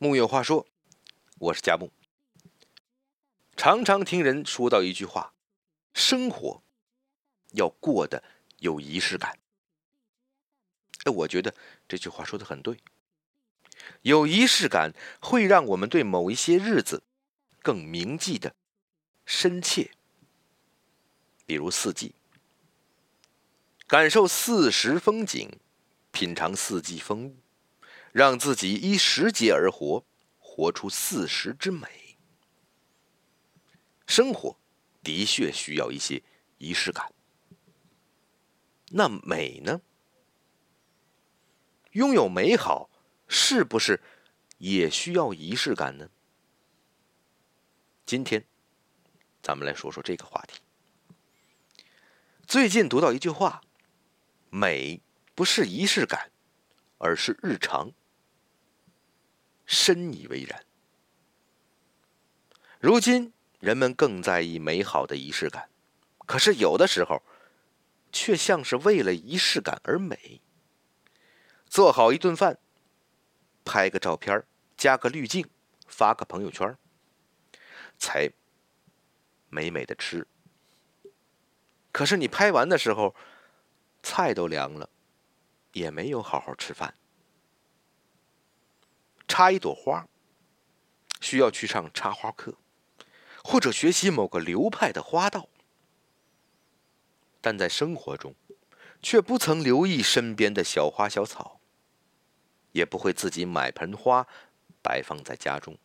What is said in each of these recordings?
木有话说，我是佳木。常常听人说到一句话：生活要过得有仪式感。哎，我觉得这句话说的很对。有仪式感会让我们对某一些日子更铭记的深切。比如四季，感受四时风景，品尝四季风物。让自己依时节而活，活出四时之美。生活的确需要一些仪式感。那美呢？拥有美好，是不是也需要仪式感呢？今天，咱们来说说这个话题。最近读到一句话：“美不是仪式感，而是日常。”深以为然。如今人们更在意美好的仪式感，可是有的时候，却像是为了仪式感而美。做好一顿饭，拍个照片，加个滤镜，发个朋友圈，才美美的吃。可是你拍完的时候，菜都凉了，也没有好好吃饭。插一朵花，需要去上插花课，或者学习某个流派的花道，但在生活中，却不曾留意身边的小花小草，也不会自己买盆花摆放在家中。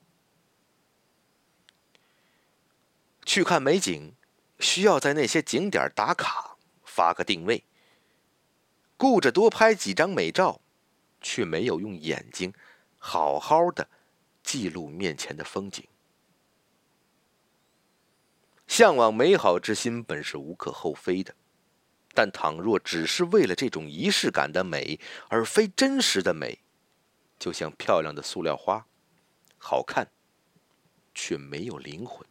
去看美景，需要在那些景点打卡，发个定位，顾着多拍几张美照，却没有用眼睛。好好的记录面前的风景，向往美好之心本是无可厚非的，但倘若只是为了这种仪式感的美，而非真实的美，就像漂亮的塑料花，好看，却没有灵魂。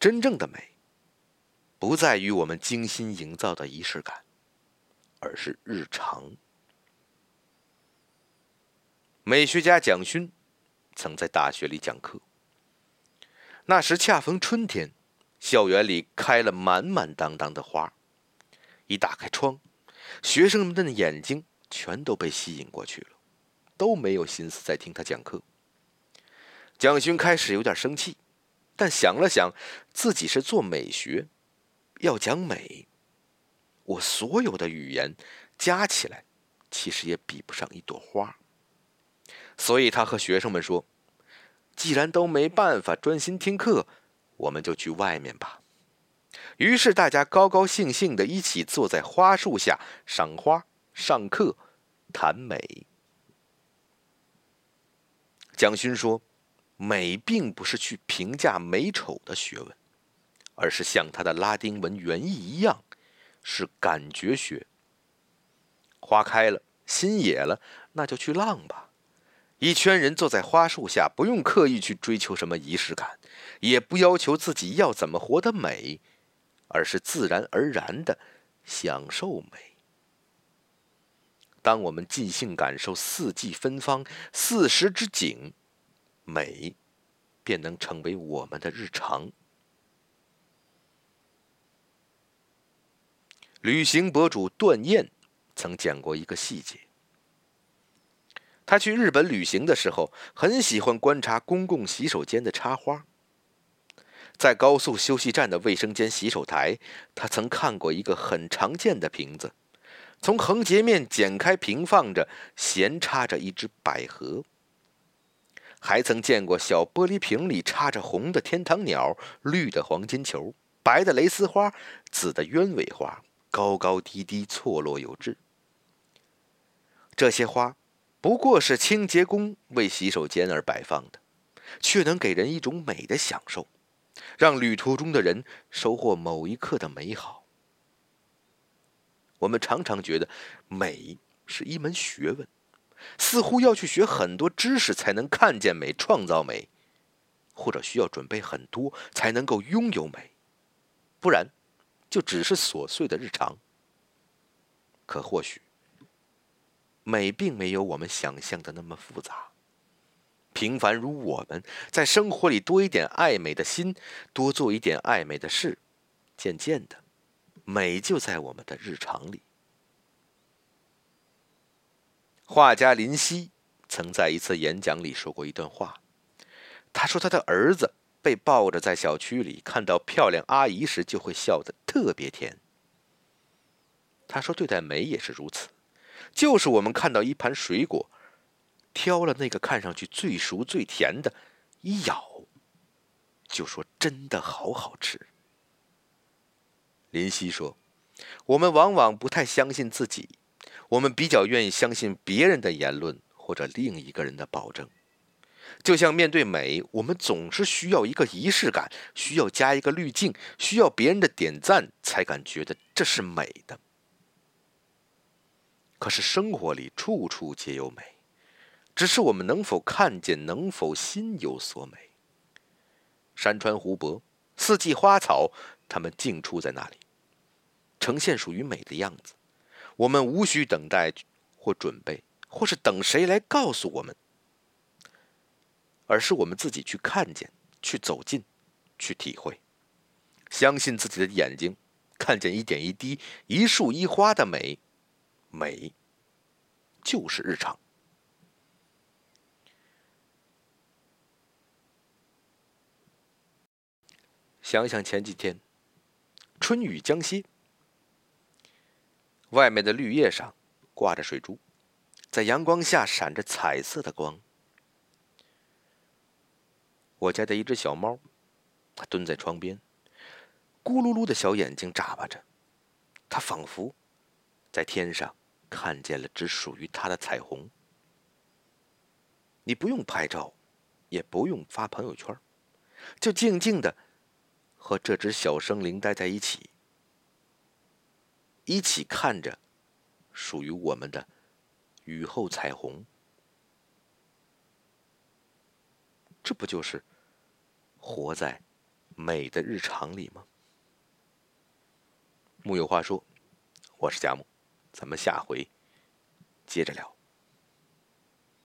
真正的美，不在于我们精心营造的仪式感，而是日常。美学家蒋勋曾在大学里讲课。那时恰逢春天，校园里开了满满当当的花。一打开窗，学生们的眼睛全都被吸引过去了，都没有心思再听他讲课。蒋勋开始有点生气，但想了想，自己是做美学，要讲美，我所有的语言加起来，其实也比不上一朵花。所以他和学生们说：“既然都没办法专心听课，我们就去外面吧。”于是大家高高兴兴的一起坐在花树下赏花、上课、谈美。蒋勋说：“美并不是去评价美丑的学问，而是像他的拉丁文原意一样，是感觉学。花开了，心野了，那就去浪吧。”一圈人坐在花树下，不用刻意去追求什么仪式感，也不要求自己要怎么活得美，而是自然而然的享受美。当我们尽兴感受四季芬芳、四时之景，美便能成为我们的日常。旅行博主段燕曾讲过一个细节。他去日本旅行的时候，很喜欢观察公共洗手间的插花。在高速休息站的卫生间洗手台，他曾看过一个很常见的瓶子，从横截面剪开平放着，闲插着一只百合。还曾见过小玻璃瓶里插着红的天堂鸟、绿的黄金球、白的蕾丝花、紫的鸢尾花，高高低低，错落有致。这些花。不过是清洁工为洗手间而摆放的，却能给人一种美的享受，让旅途中的人收获某一刻的美好。我们常常觉得美是一门学问，似乎要去学很多知识才能看见美、创造美，或者需要准备很多才能够拥有美，不然就只是琐碎的日常。可或许。美并没有我们想象的那么复杂，平凡如我们，在生活里多一点爱美的心，多做一点爱美的事，渐渐的，美就在我们的日常里。画家林夕曾在一次演讲里说过一段话，他说他的儿子被抱着在小区里看到漂亮阿姨时，就会笑得特别甜。他说对待美也是如此，就是我们看到一盘水果。挑了那个看上去最熟最甜的，一咬，就说真的好好吃。林夕说：“我们往往不太相信自己，我们比较愿意相信别人的言论或者另一个人的保证。就像面对美，我们总是需要一个仪式感，需要加一个滤镜，需要别人的点赞才敢觉得这是美的。可是生活里处处皆有美。”只是我们能否看见，能否心有所美？山川湖泊、四季花草，它们尽处在那里，呈现属于美的样子。我们无需等待或准备，或是等谁来告诉我们，而是我们自己去看见、去走近、去体会。相信自己的眼睛，看见一点一滴、一树一花的美，美就是日常。想想前几天，春雨将歇，外面的绿叶上挂着水珠，在阳光下闪着彩色的光。我家的一只小猫，它蹲在窗边，咕噜噜的小眼睛眨巴着，它仿佛在天上看见了只属于他的彩虹。你不用拍照，也不用发朋友圈，就静静的。和这只小生灵待在一起，一起看着属于我们的雨后彩虹，这不就是活在美的日常里吗？木有话说，我是贾木，咱们下回接着聊。